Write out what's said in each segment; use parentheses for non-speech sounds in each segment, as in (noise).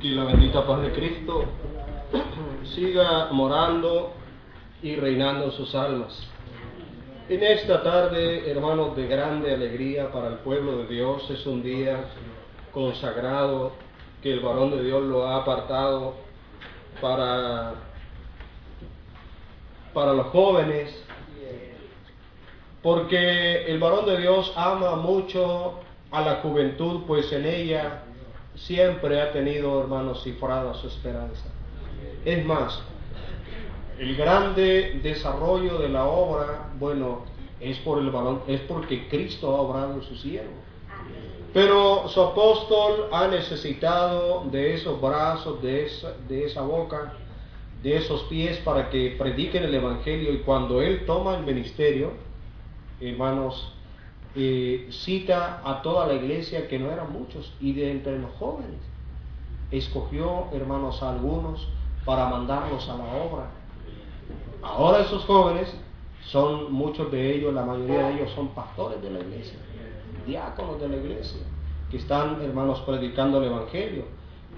que la bendita paz de Cristo siga morando y reinando en sus almas. En esta tarde, hermanos, de grande alegría para el pueblo de Dios, es un día consagrado que el varón de Dios lo ha apartado para, para los jóvenes, porque el varón de Dios ama mucho a la juventud, pues en ella siempre ha tenido, hermanos, cifrada su esperanza. Es más, el grande desarrollo de la obra, bueno, es por el varón, es porque Cristo ha obrado en su cielo. Pero su apóstol ha necesitado de esos brazos, de esa, de esa boca, de esos pies para que prediquen el Evangelio y cuando él toma el ministerio, hermanos, cita a toda la iglesia que no eran muchos y de entre los jóvenes escogió, hermanos, algunos para mandarlos a la obra. Ahora esos jóvenes son muchos de ellos, la mayoría de ellos son pastores de la iglesia, diáconos de la iglesia, que están, hermanos, predicando el Evangelio.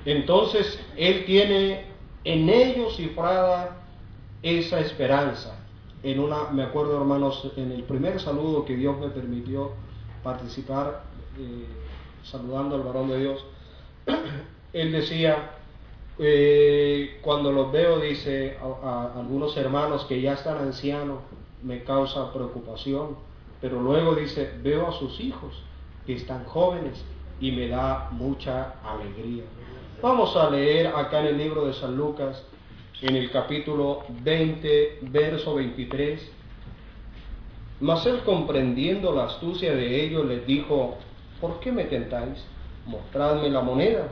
Entonces, Él tiene en ellos cifrada esa esperanza en una, me acuerdo hermanos, en el primer saludo que Dios me permitió participar, eh, saludando al varón de Dios, (clears throat) él decía, eh, cuando los veo, dice, a, algunos hermanos que ya están ancianos, me causa preocupación, pero luego dice, veo a sus hijos que están jóvenes y me da mucha alegría. Vamos a leer acá en el libro de San Lucas, en el capítulo 20, verso 23. Mas él comprendiendo la astucia de ellos les dijo, ¿por qué me tentáis? Mostradme la moneda.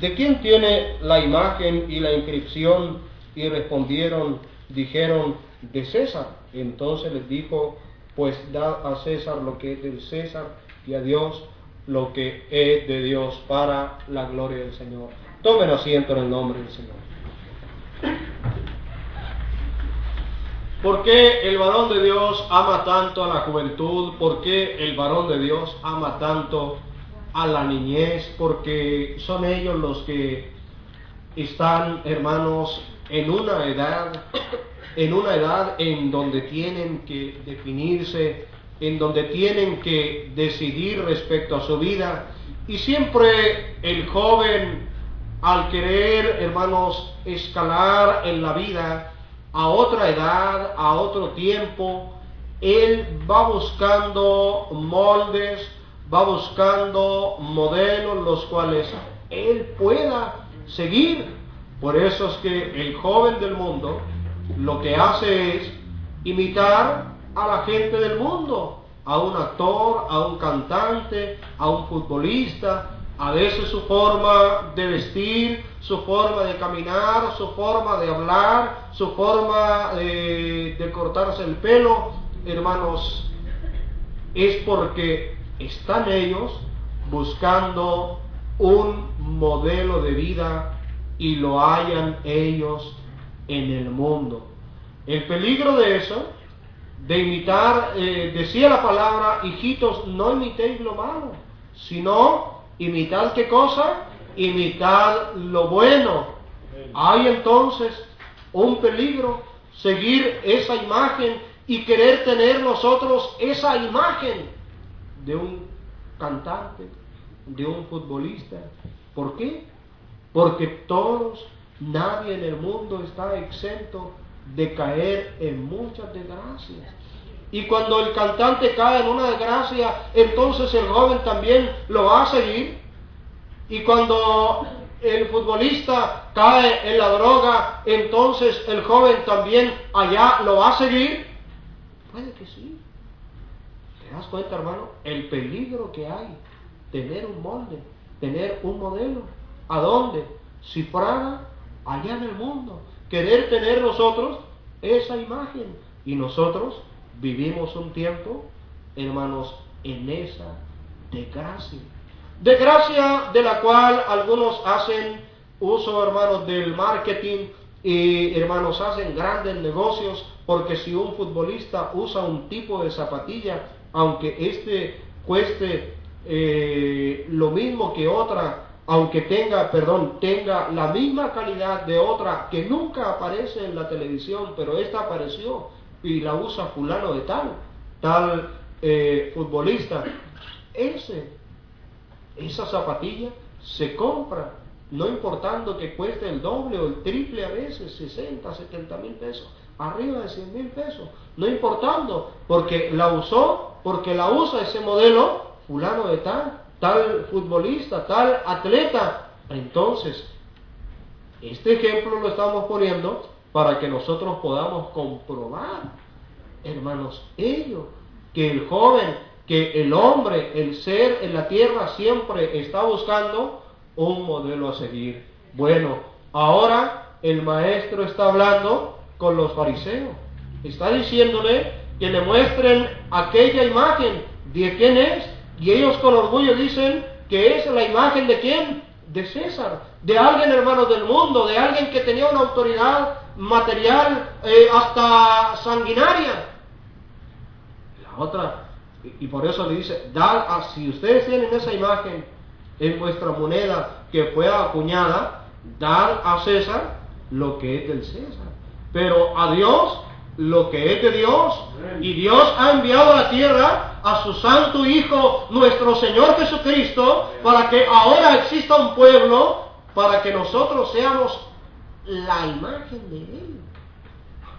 ¿De quién tiene la imagen y la inscripción? Y respondieron, dijeron, de César. Entonces les dijo, pues dad a César lo que es del César y a Dios lo que es de Dios para la gloria del Señor. Tomen asiento en el nombre del Señor. ¿Por qué el varón de Dios ama tanto a la juventud? ¿Por qué el varón de Dios ama tanto a la niñez? Porque son ellos los que están, hermanos, en una edad, en una edad en donde tienen que definirse, en donde tienen que decidir respecto a su vida. Y siempre el joven al querer, hermanos, escalar en la vida a otra edad, a otro tiempo, él va buscando moldes, va buscando modelos los cuales él pueda seguir. Por eso es que el joven del mundo lo que hace es imitar a la gente del mundo, a un actor, a un cantante, a un futbolista, a veces su forma de vestir, su forma de caminar, su forma de hablar, su forma de, cortarse el pelo, hermanos, es porque están ellos buscando un modelo de vida y lo hayan ellos en el mundo. El peligro de eso, de imitar, eh, decía la palabra, hijitos, no imitéis lo malo, sino Imitar qué cosa? Imitar lo bueno. Hay entonces un peligro seguir esa imagen y querer tener nosotros esa imagen de un cantante, de un futbolista. ¿Por qué? Porque todos, nadie en el mundo está exento de caer en muchas desgracias. Y cuando el cantante cae en una desgracia, entonces el joven también lo va a seguir. Y cuando el futbolista cae en la droga, entonces el joven también allá lo va a seguir. Puede que sí. ¿Te das cuenta, hermano? El peligro que hay. Tener un molde, tener un modelo. ¿A dónde? Si allá en el mundo. Querer tener nosotros esa imagen. Y nosotros vivimos un tiempo, hermanos, en esa desgracia. Desgracia de la cual algunos hacen uso, hermanos, del marketing y, hermanos, hacen grandes negocios porque si un futbolista usa un tipo de zapatilla, aunque este cueste eh, lo mismo que otra aunque tenga, perdón, tenga la misma calidad de otra que nunca aparece en la televisión, pero esta apareció y la usa fulano de tal, tal eh, futbolista, ese, esa zapatilla se compra, no importando que cueste el doble o el triple a veces, 60, 70 mil pesos, arriba de 100 mil pesos, no importando, porque la usó, porque la usa ese modelo fulano de tal, tal futbolista, tal atleta. Entonces, este ejemplo lo estamos poniendo para que nosotros podamos comprobar, hermanos, ello, que el joven, que el hombre, el ser en la tierra siempre está buscando un modelo a seguir. Bueno, ahora el maestro está hablando con los fariseos. Está diciéndole que le muestren aquella imagen de quién es y ellos con orgullo dicen que es la imagen de quién? De César, de alguien hermano del mundo, de alguien que tenía una autoridad material eh, hasta sanguinaria. La otra, y, por eso le dice, dad, si ustedes tienen esa imagen en vuestra moneda que fue acuñada, dar a César lo que es del César. Pero a Dios lo que es de Dios. Y Dios ha enviado a la tierra a su santo Hijo, nuestro Señor Jesucristo, para que ahora exista un pueblo, para que nosotros seamos la imagen de Él.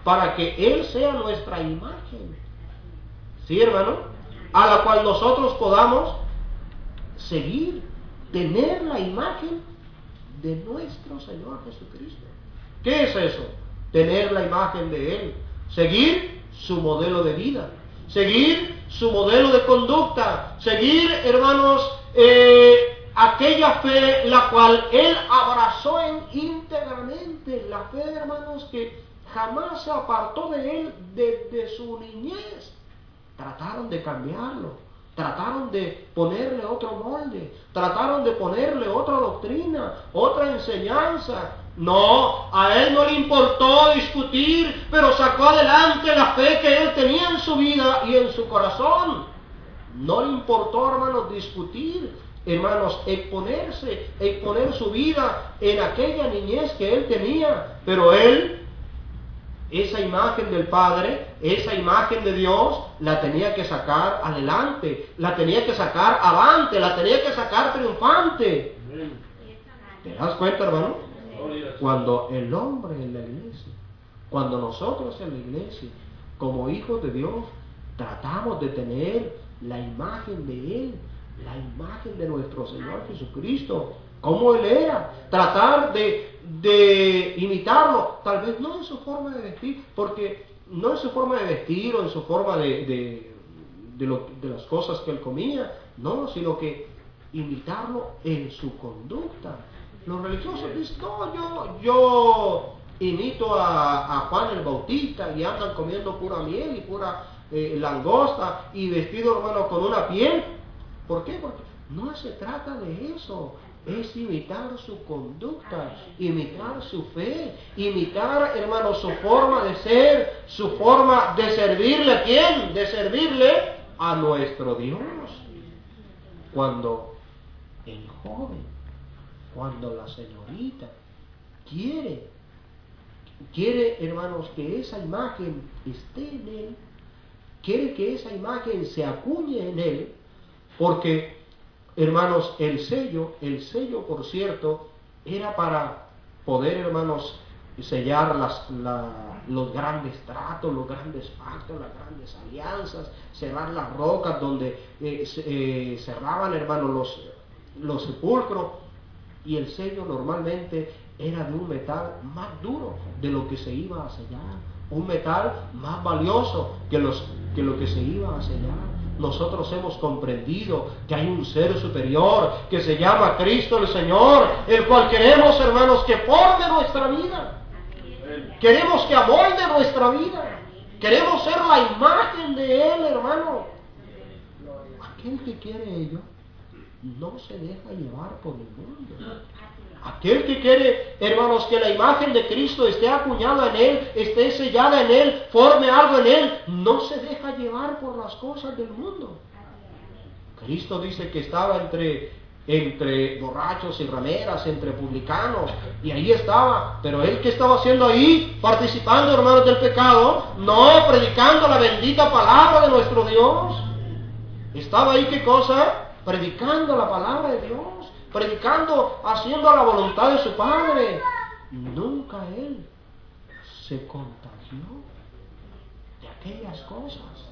Para que Él sea nuestra imagen. ¿Sí, hermano? A la cual nosotros podamos seguir, tener la imagen de nuestro Señor Jesucristo. ¿Qué es eso? Tener la imagen de Él seguir su modelo de vida, seguir su modelo de conducta, seguir, hermanos, eh, aquella fe la cual él abrazó en la fe, hermanos, que jamás se apartó de él desde su niñez. Trataron de cambiarlo, trataron de ponerle otro molde, trataron de ponerle otra doctrina, otra enseñanza, no, a él no le importó discutir, pero sacó adelante la fe que él tenía en su vida y en su corazón. No le importó, hermanos, discutir, hermanos, exponerse, exponer su vida en aquella niñez que él tenía. Pero él, esa imagen del Padre, esa imagen de Dios, la tenía que sacar adelante, la tenía que sacar avante, la tenía que sacar triunfante. ¿Te das cuenta, hermano? Cuando el hombre en la iglesia, cuando nosotros en la iglesia, como hijos de Dios, tratamos de tener la imagen de Él, la imagen de nuestro Señor Jesucristo, como Él era, tratar de, de imitarlo, tal vez no en su forma de vestir, porque no en su forma de vestir o en su forma de, de, de las cosas que Él comía, no, sino que imitarlo en su conducta, los religiosos dicen, no, yo, yo imito a, Juan el Bautista y andan comiendo pura miel y pura eh, langosta y vestido, hermano, con una piel. ¿Por qué? Porque no se trata de eso. Es imitar su conducta, imitar su fe, imitar, hermano, su forma de ser, su forma de servirle a quién? De servirle a nuestro Dios. Cuando el joven cuando la señorita quiere, quiere, hermanos, que esa imagen esté en él, quiere que esa imagen se acuñe en él, porque, hermanos, el sello, el sello, por cierto, era para poder, hermanos, sellar los grandes tratos, los grandes pactos, las grandes alianzas, cerrar las rocas donde eh, eh, cerraban, hermanos, los, los sepulcros y el sello normalmente era de un metal más duro de lo que se iba a sellar, un metal más valioso que, los, que lo que se iba a sellar. Nosotros hemos comprendido que hay un ser superior que se llama Cristo el Señor, el cual queremos, hermanos, que forme nuestra vida. Queremos que amolde nuestra vida. Queremos ser la imagen de Él, hermano. Aquel que quiere ello no se deja llevar por el mundo. Aquel que quiere, hermanos, que la imagen de Cristo esté acuñada en él, esté sellada en él, forme algo en él, no se deja llevar por las cosas del mundo. Cristo dice que estaba entre entre borrachos y rameras, entre publicanos, y ahí estaba. Pero él que estaba haciendo ahí, participando, hermanos, del pecado, no predicando la bendita palabra de nuestro Dios. Estaba ahí, ¿qué cosa? Predicando la palabra de Dios, predicando, haciendo la voluntad de su Padre. Nunca él se contagió de aquellas cosas.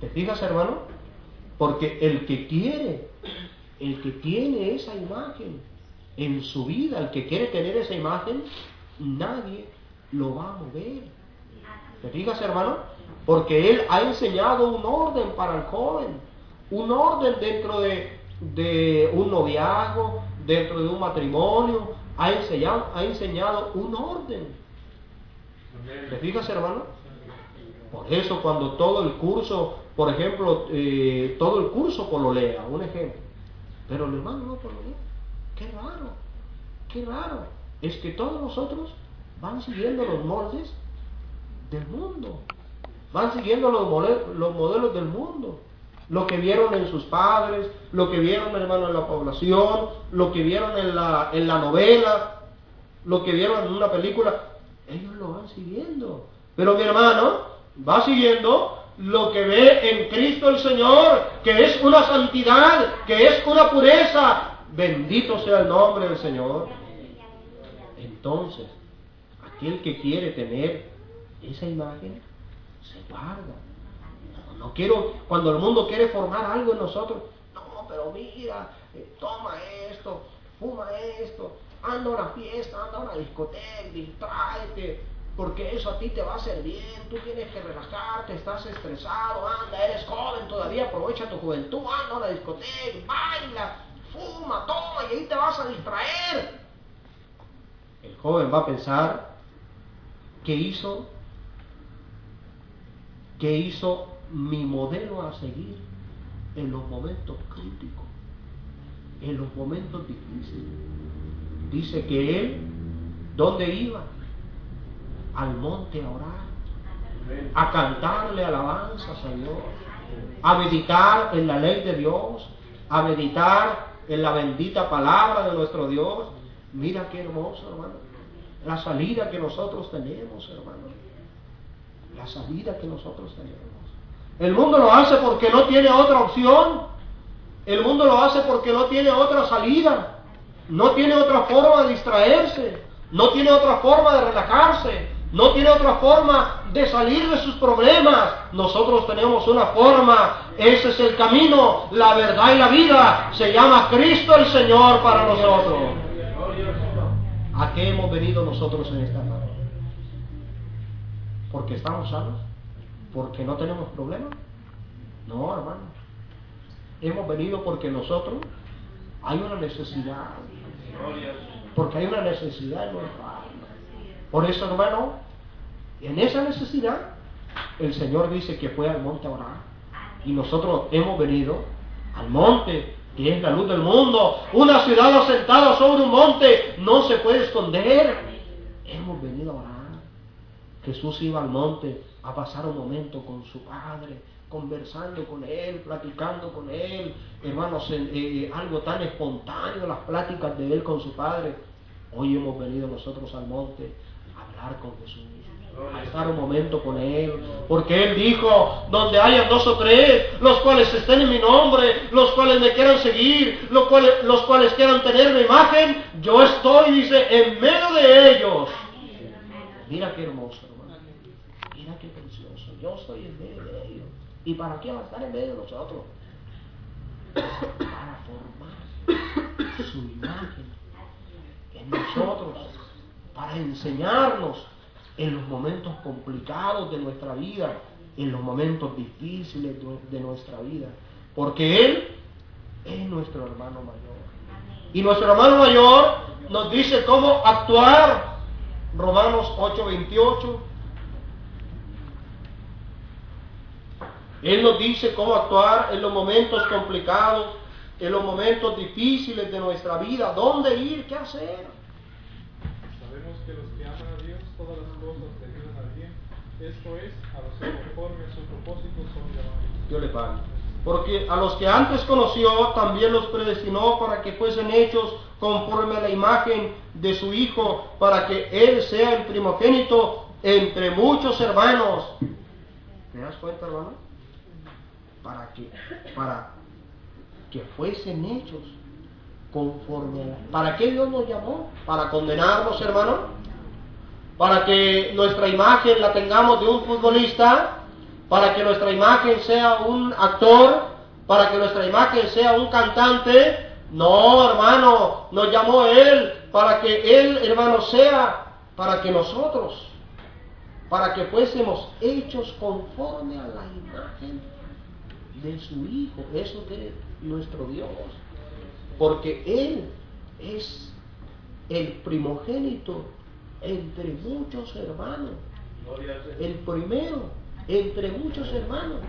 ¿Te fijas, hermano? Porque el que quiere el que tiene esa imagen en su vida, el que quiere tener esa imagen, nadie lo va a mover. ¿Te fijas, hermano? Porque Él ha enseñado un orden para el joven, un orden dentro de, un noviazgo, dentro de un matrimonio, ha enseñado, ha enseñado un orden. ¿Te fijas, hermano? Por eso cuando todo el curso, por ejemplo, eh, todo el curso lea, un ejemplo, pero el hermano no lo Qué raro, qué raro. Es que todos nosotros van siguiendo los moldes del mundo. Van siguiendo los los modelos del mundo. Lo que vieron en sus padres, lo que vieron, hermano, en la población, lo que vieron en la, en la novela, lo que vieron en una película. Ellos lo van siguiendo. Pero mi hermano va siguiendo lo que ve en Cristo el Señor, que es una santidad, que es una pureza. Bendito sea el nombre del Señor. Entonces, aquel que quiere tener esa imagen, se guarda. No, quiero, cuando el mundo quiere formar algo en nosotros, no, pero mira, eh, toma esto, fuma esto, anda a una fiesta, anda a una discoteca, distráete, porque eso a ti te va a hacer bien, tú tienes que relajarte, estás estresado, anda, eres joven todavía, aprovecha tu juventud, anda a la discoteca, baila, fuma, toma y ahí te vas a distraer. El joven va a pensar, ¿qué hizo? ¿Qué hizo mi modelo a seguir en los momentos críticos, en los momentos difíciles? Dice que él, ¿dónde iba? al monte a orar, a cantarle alabanzas Dios, a meditar en la ley de Dios, a meditar en la bendita palabra de nuestro Dios. Mira qué hermoso, hermano. La salida que nosotros tenemos, hermano. La salida que nosotros tenemos. El mundo lo hace porque no tiene otra opción. El mundo lo hace porque no tiene otra salida. No tiene otra forma de distraerse. No tiene otra forma de relajarse. No tiene otra forma de salir de sus problemas. Nosotros tenemos una forma. Ese es el camino, la verdad y la vida. Se llama Cristo el Señor para nosotros. ¿A qué hemos venido nosotros en esta tarde? ¿Porque estamos sanos? ¿Porque no tenemos problemas? No, hermano. Hemos venido porque nosotros hay una necesidad. Porque hay una necesidad en nuestra por eso, hermano, en esa necesidad, el Señor dice que fue al monte a orar. Y nosotros hemos venido al monte, que es la luz del mundo. Una ciudad asentada sobre un monte no se puede esconder. Hemos venido a orar. Jesús iba al monte a pasar un momento con su Padre, conversando con Él, platicando con Él. Hermanos, eh, algo tan espontáneo, las pláticas de Él con su Padre. Hoy hemos venido nosotros al monte con Jesús, a estar un momento con Él, porque Él dijo, donde haya dos o tres, los cuales estén en mi nombre, los cuales me quieran seguir, los cuales, los cuales quieran tener mi imagen, yo estoy, dice, en medio de ellos. Mira qué hermoso, hermano. Mira qué precioso. Yo estoy en medio de ellos. ¿Y para qué va a estar en medio de nosotros? Para formar su imagen en nosotros para enseñarnos en los momentos complicados de nuestra vida, en los momentos difíciles de nuestra vida. Porque Él es nuestro hermano mayor. Y nuestro hermano mayor nos dice cómo actuar. Romanos 8:28. Él nos dice cómo actuar en los momentos complicados, en los momentos difíciles de nuestra vida, dónde ir, qué hacer que los que aman a Dios, todas las cosas le ayudan a bien. Esto es, a los que conforme a su propósito son llamados. Dios le pague. Porque a los que antes conoció también los predestinó para que fuesen hechos conforme a la imagen de su Hijo, para que Él sea el primogénito entre muchos hermanos. ¿Te das cuenta, hermano? Para que, para que fuesen hechos conforme a la... ¿Para qué Dios nos llamó? ¿Para condenarnos, hermano? ¿Para que nuestra imagen la tengamos de un futbolista? Para que nuestra imagen sea un actor, para que nuestra imagen sea un cantante. No, hermano, nos llamó Él para que Él, hermano, sea para que nosotros, para que fuésemos hechos conforme a la imagen de su Hijo. Eso es nuestro Dios. Porque Él es el primogénito entre muchos hermanos. El primero entre muchos hermanos.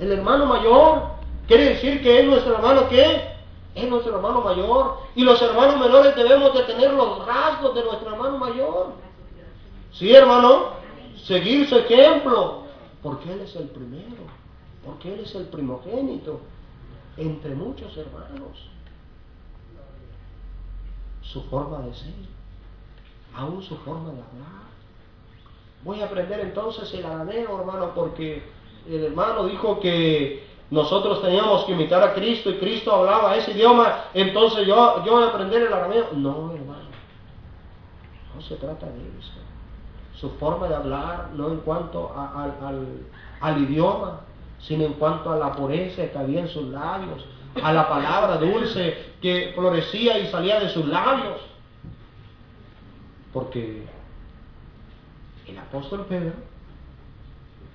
El hermano mayor quiere decir que es nuestro hermano que es nuestro hermano mayor. Y los hermanos menores debemos de tener los rasgos de nuestro hermano mayor. Sí, hermano, seguir su ejemplo, porque Él es el primero, porque Él es el primogénito entre muchos hermanos. Su forma de ser, aún su forma de hablar. Voy a aprender entonces el arameo, hermano, porque el hermano dijo que nosotros teníamos que imitar a Cristo y Cristo hablaba ese idioma, entonces yo, yo voy a aprender el arameo. No, hermano, no se trata de eso. Su forma de hablar, no en cuanto al, al idioma, sino en cuanto a la pureza que había en sus labios, a la palabra dulce que florecía y salía de sus labios. Porque el apóstol Pedro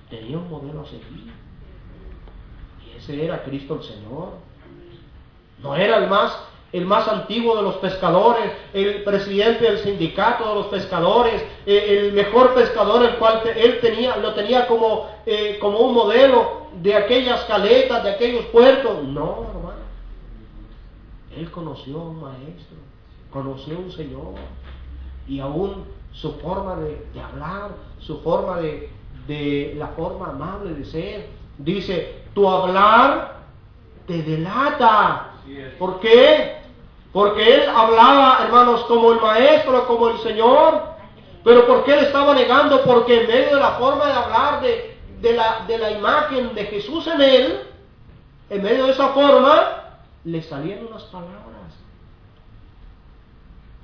tenía un modelo a seguir. Y ese era Cristo el Señor. No era el más, el más antiguo de los pescadores, el presidente del sindicato de los pescadores, eh, el mejor pescador el cual él tenía, lo tenía como, eh, como un modelo de aquellas caletas, de aquellos puertos. No, hermano. Él conoció a un maestro, conoció a un Señor y aún su forma de, hablar, su forma de, de, la forma amable de ser. Dice, tu hablar te delata. ¿Por qué? Porque él hablaba, hermanos, como el maestro, como el Señor. Pero ¿por qué él estaba negando? Porque en medio de la forma de hablar de, de, la, de la imagen de Jesús en él, en medio de esa forma, le salían unas palabras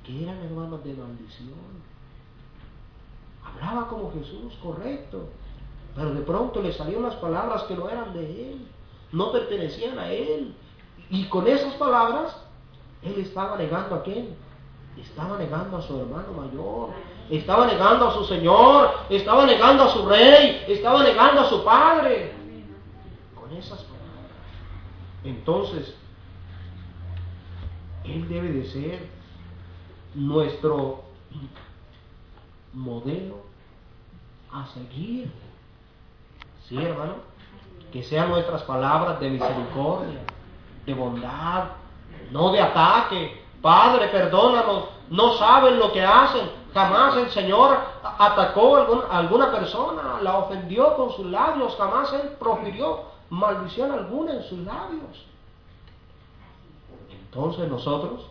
que eran hermanos de maldición. Hablaba como Jesús, correcto. Pero de pronto le salían las palabras que no eran de él, no pertenecían a él. Y con esas palabras, él estaba negando a quién? Estaba negando a su hermano mayor, estaba negando a su Señor, estaba negando a su rey, estaba negando a su padre. Con esas palabras. Entonces, Él debe de ser nuestro modelo a seguir. Sí, hermano, que sean nuestras palabras de misericordia, de bondad, no de ataque. Padre, perdónanos, no saben lo que hacen. Jamás el Señor atacó a alguna persona, la ofendió con sus labios, jamás Él profirió maldición alguna en sus labios. Entonces nosotros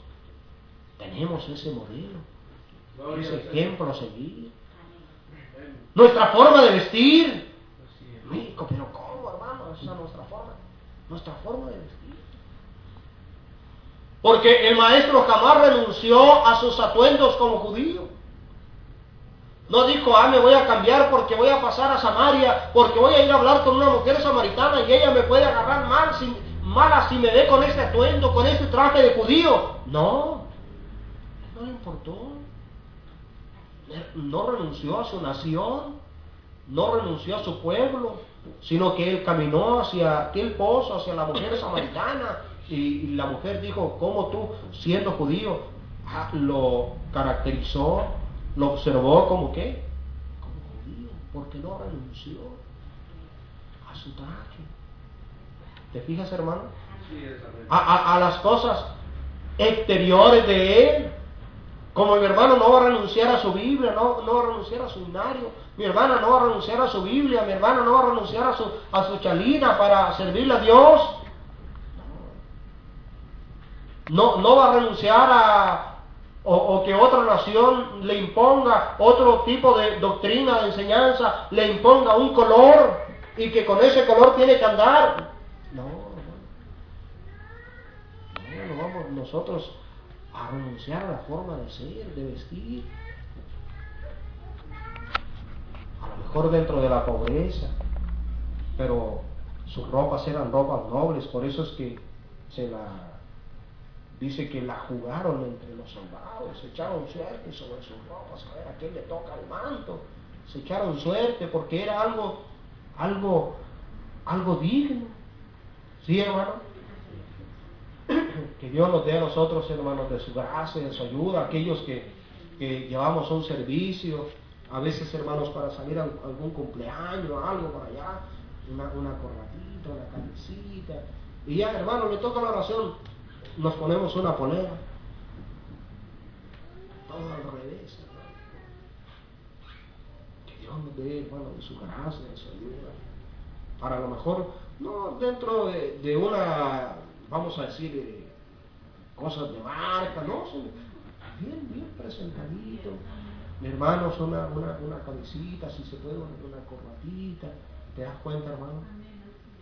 tenemos ese modelo ese ejemplo a seguir. Nuestra forma de vestir. pero ¿cómo, hermano? Esa es nuestra forma. Nuestra forma de vestir. Porque el maestro jamás renunció a sus atuendos como judío. No dijo, ah, me voy a cambiar porque voy a pasar a Samaria, porque voy a ir a hablar con una mujer samaritana y ella me puede agarrar mal, si, mala si me ve con este atuendo, con este traje de judío. No, no le importó no renunció a su nación, no renunció a su pueblo, sino que él caminó hacia aquel pozo, hacia la mujer samaritana, y, la mujer dijo, ¿cómo tú, siendo judío, ah, lo caracterizó, lo observó como qué? Como judío, porque no renunció a su traje. ¿Te fijas, hermano? a las cosas exteriores de él, como mi hermano no va a renunciar a su Biblia, no, no va a renunciar a su binario, mi hermana no va a renunciar a su Biblia, mi hermano no va a renunciar a su, a su chalina para servirle a Dios. No, no va a renunciar a, o, que otra nación le imponga otro tipo de doctrina, de enseñanza, le imponga un color y que con ese color tiene que andar. No, no, no vamos, nosotros a renunciar a la forma de ser, de vestir. A lo mejor dentro de la pobreza, pero sus ropas eran ropas nobles, por eso es que se la dice que la jugaron entre los soldados, se echaron suerte sobre sus ropas, a ver a quién le toca el manto, se echaron suerte porque era algo, algo, algo digno. ¿Sí, hermano? Que Dios nos dé a nosotros, hermanos, de su gracia, de su ayuda, aquellos que, que llevamos un servicio, a veces, hermanos, para salir a algún cumpleaños, algo para allá, una, una corbatita, una camisita, y ya, hermano, le toca la oración, nos ponemos una polera. Todo al revés, hermano. Que Dios nos dé, hermano, de su gracia, de su ayuda. Para lo mejor, no dentro de, de una, vamos a decir, eh, cosas de marca, no, bien, bien presentadito. Mi hermano, una, una, una camisita, si se puede, una corbatita. ¿Te das cuenta, hermano?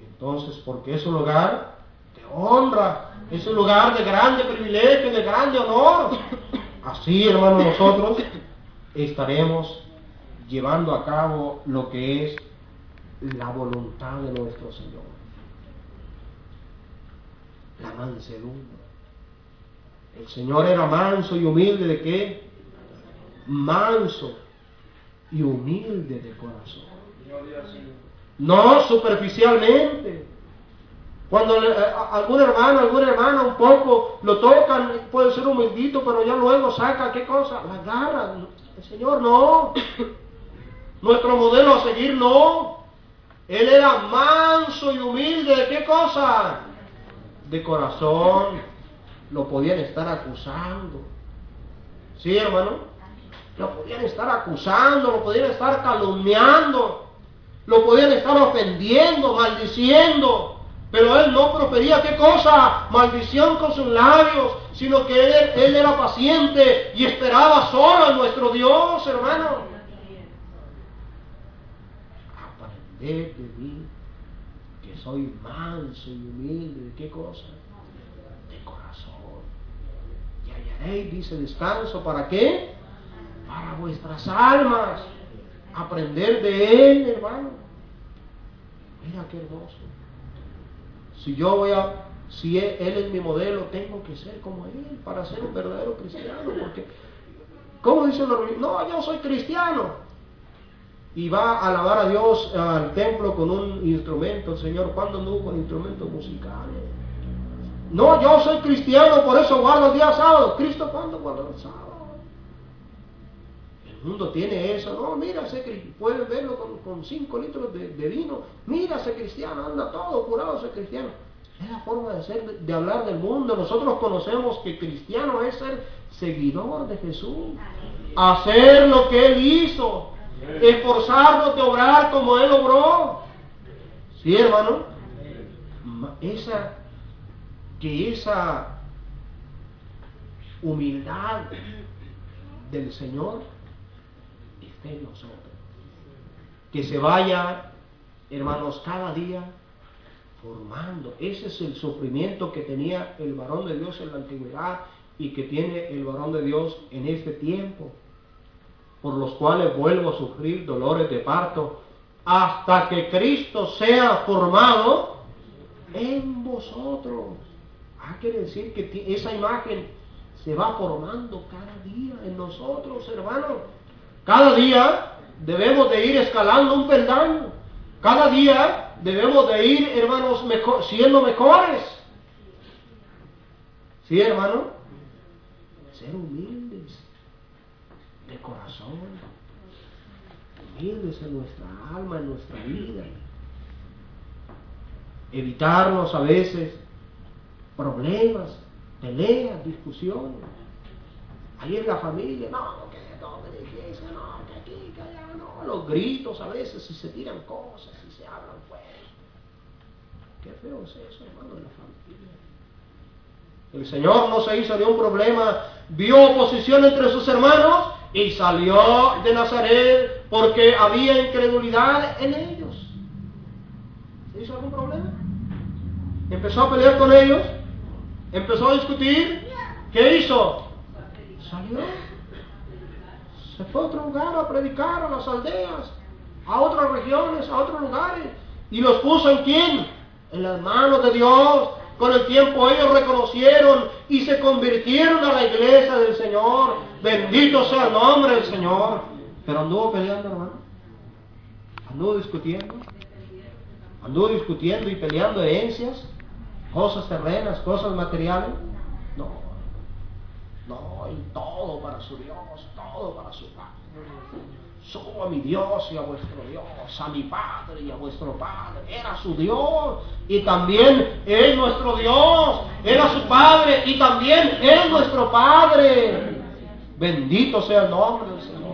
Entonces, porque es un lugar de honra, es un lugar de grande privilegio, de grande honor. Así, hermano, nosotros estaremos llevando a cabo lo que es la voluntad de nuestro Señor. La mansedumbre. El Señor era manso y humilde de qué? Manso y humilde de corazón. No superficialmente. Cuando eh, algún hermano, alguna hermana un poco lo tocan, puede ser humildito, pero ya luego saca, ¿qué cosa? La garra. El Señor no. (coughs) Nuestro modelo a seguir no. Él era manso y humilde. ¿De qué cosa? De corazón. Lo podían estar acusando. ¿Sí, hermano? Lo podían estar acusando, lo podían estar calumniando, lo podían estar ofendiendo, maldiciendo. Pero él no profería qué cosa, maldición con sus labios, sino que él, él era paciente y esperaba solo a nuestro Dios, hermano. Aprended de mí, soy manso y humilde, ¿de qué cosa? De corazón. Y hallaréis, dice, descanso, ¿para qué? Para vuestras almas. Aprender de Él, hermano. Mira qué hermoso. Si yo voy a, si él, es mi modelo, tengo que ser como Él para ser un verdadero cristiano. Porque, ¿cómo dice la religión? No, yo soy cristiano. Y va a alabar a Dios al templo con un instrumento. El Señor, ¿cuándo anduvo con instrumentos musicales? No, yo soy cristiano, por eso guardo el día sábado. ¿Cristo cuándo guarda el sábado? El mundo tiene eso. No, mira, pueden verlo con, con cinco litros de, de, vino. Mira, ese cristiano anda todo curado, ese cristiano. Es la forma de ser, de hablar del mundo. Nosotros conocemos que cristiano es ser seguidor de Jesús. Hacer lo que Él hizo. Esforzarnos de obrar como Él obró. ¿Sí, hermano? Esa, que esa humildad del Señor esté en nosotros. Que se vaya, hermanos, cada día formando. Ese es el sufrimiento que tenía el varón de Dios en la antigüedad y que tiene el varón de Dios en este tiempo, por los cuales vuelvo a sufrir dolores de parto, hasta que Cristo sea formado en vosotros. Ah, quiere decir que esa imagen se va formando cada día en nosotros, hermanos. Cada día debemos de ir escalando un peldaño. Cada día debemos de ir, hermanos, mejor, siendo mejores. ¿Sí, hermano? Ser humildes de corazón. Humildes en nuestra alma, en nuestra vida. Evitarnos a veces problemas, peleas, discusiones. En la familia, no, que no, que la iglesia, no, que aquí, que allá, no. Los gritos a veces, si se tiran cosas, si se hablan fuerte. Qué feo es eso, hermano, de la familia. El Señor no se hizo de un problema, vio oposición entre sus hermanos y salió de Nazaret porque había incredulidad en ellos. ¿Se hizo algún problema? Empezó a pelear con ellos, empezó a discutir. ¿Qué hizo? Salió. Se fue a otro lugar a predicar a las aldeas, a otras regiones, a otros lugares. ¿Y los puso en quién? En las manos de Dios. Con el tiempo ellos reconocieron y se convirtieron a la iglesia del Señor. Bendito sea el nombre del Señor. Pero anduvo peleando, hermano. Anduvo discutiendo. Anduvo discutiendo y peleando herencias, cosas terrenas, cosas materiales. No. No, y todo para su Dios, todo para su Padre. Solo a mi Dios y a vuestro Dios, a mi Padre y a vuestro Padre. Era su Dios y también es nuestro Dios. Era su Padre y también es nuestro Padre. Bendito sea el nombre del Señor.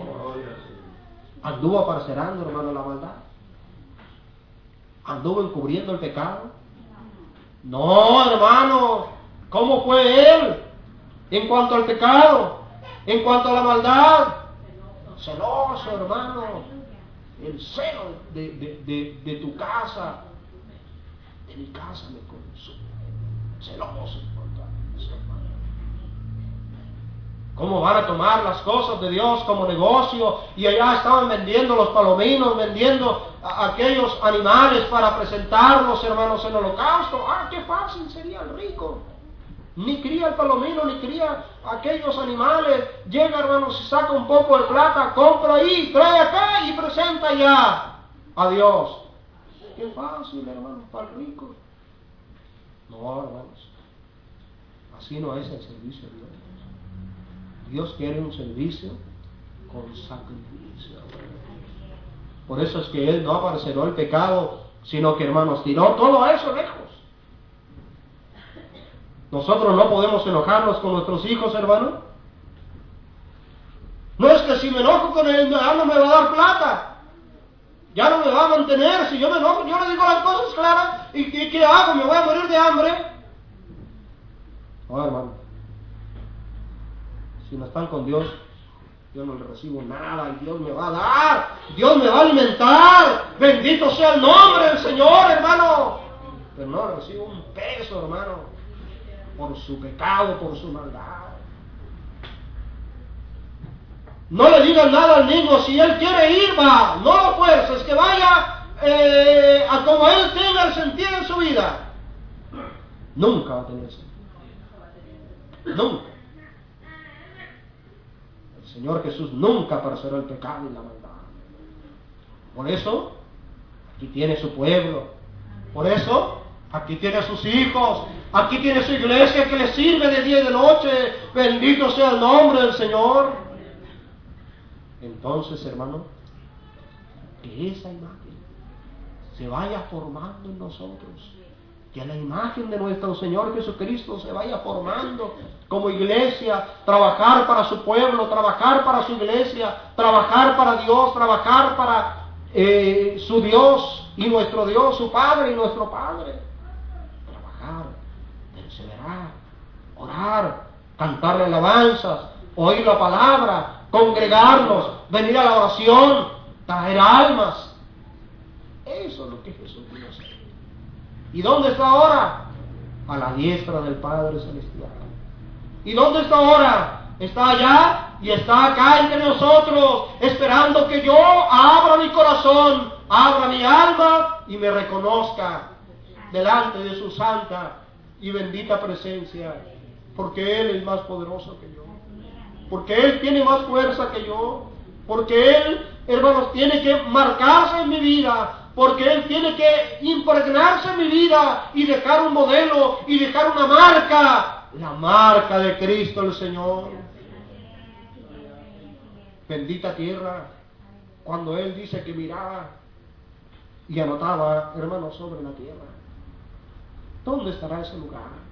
Anduvo aparcerando, hermano, la maldad. Anduvo encubriendo el pecado. No, hermano. ¿Cómo fue él? En cuanto al pecado, en cuanto a la maldad, celoso, hermano, el celo de, tu casa, de mi casa me consume, celoso ¿Cómo van a tomar las cosas de Dios como negocio? Y allá estaban vendiendo los palominos, vendiendo aquellos animales para presentarlos, hermanos, en holocausto. Ah, qué fácil sería el rico. Ni cría el palomino, ni cría aquellos animales. Llega, hermanos, saca un poco de plata, compra ahí, trae y presenta ya a Dios. Qué fácil, hermanos, para el rico. No, hermanos. Así no es el servicio de Dios. Dios quiere un servicio con sacrificio. Por eso es que Él no aparecerá el pecado, sino que, hermanos, tiró todo eso lejos. Nosotros no podemos enojarnos con nuestros hijos, hermano. No es que si me enojo con él, ya no me va a dar plata. Ya no me va a mantener. Si yo me enojo, yo le digo las cosas claras. ¿Y qué, hago? ¿Me voy a morir de hambre? No, hermano. Si no están con Dios, yo no le recibo nada Dios me va a dar. Dios me va a alimentar. Bendito sea el nombre del Señor, hermano. Pero no recibo un peso, hermano por su pecado, por su maldad. No le digan nada al niño, si él quiere ir, va, no lo fuerces, que vaya eh, a como él tenga el sentido en su vida. Nunca va a tener sentido. Nunca. Señor Jesús nunca aparecerá el pecado y la maldad. Por eso, aquí tiene su pueblo. Por eso, Aquí tiene a sus hijos, aquí tiene su iglesia que le sirve de día y de noche. Bendito sea el nombre del Señor. Entonces, hermano, que esa imagen se vaya formando en nosotros. Que la imagen de nuestro Señor Jesucristo se vaya formando como iglesia, trabajar para su pueblo, trabajar para su iglesia, trabajar para Dios, trabajar para eh, su Dios y nuestro Dios, su Padre y nuestro Padre perseverar, orar, cantar alabanzas, oír la palabra, congregarnos, venir a la oración, traer almas. Eso es lo que Jesús hacer. ¿Y dónde está ahora? A la diestra del Padre Celestial. ¿Y dónde está ahora? Está allá y está acá entre nosotros, esperando que yo abra mi corazón, abra mi alma y me reconozca delante de su santa y bendita presencia, porque Él es más poderoso que yo, porque Él tiene más fuerza que yo, porque Él, hermanos, tiene que marcarse en mi vida, porque Él tiene que impregnarse mi vida y dejar un modelo y dejar una marca, la marca de Cristo el Señor. Bendita tierra, cuando Él dice que miraba y anotaba, hermanos, sobre la tierra. ¿Dónde estará ese lugar?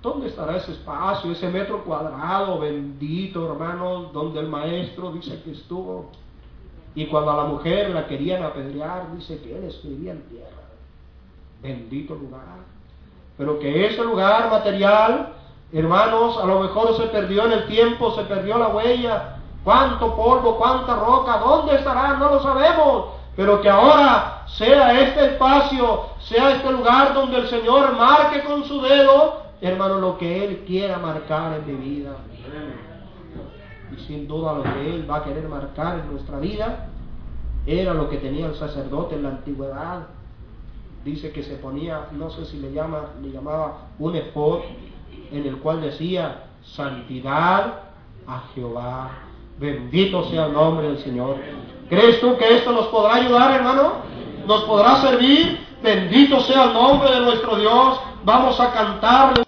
¿Dónde estará ese espacio, ese metro cuadrado bendito, hermanos, donde el maestro dice que estuvo? Y cuando a la mujer la querían apedrear, dice que él escribía en tierra. Bendito lugar. pero que ese lugar material, hermanos, a lo mejor se perdió en el tiempo, se perdió la huella, cuánto polvo, cuánta roca, dónde estará, no lo sabemos, pero que ahora sea este espacio, sea este lugar donde el Señor marque con su dedo, hermano, lo que Él quiera marcar en mi vida. Y sin duda lo que Él va a querer marcar en nuestra vida era lo que tenía el sacerdote en la antigüedad. Dice que se ponía, no sé si le llama, le llamaba un efod, en el cual decía santidad a Jehová. Bendito sea el nombre del Señor. ¿Crees tú que esto nos podrá ayudar, hermano? ¿Nos podrá servir? Bendito sea el nombre de nuestro Dios. Vamos a cantar.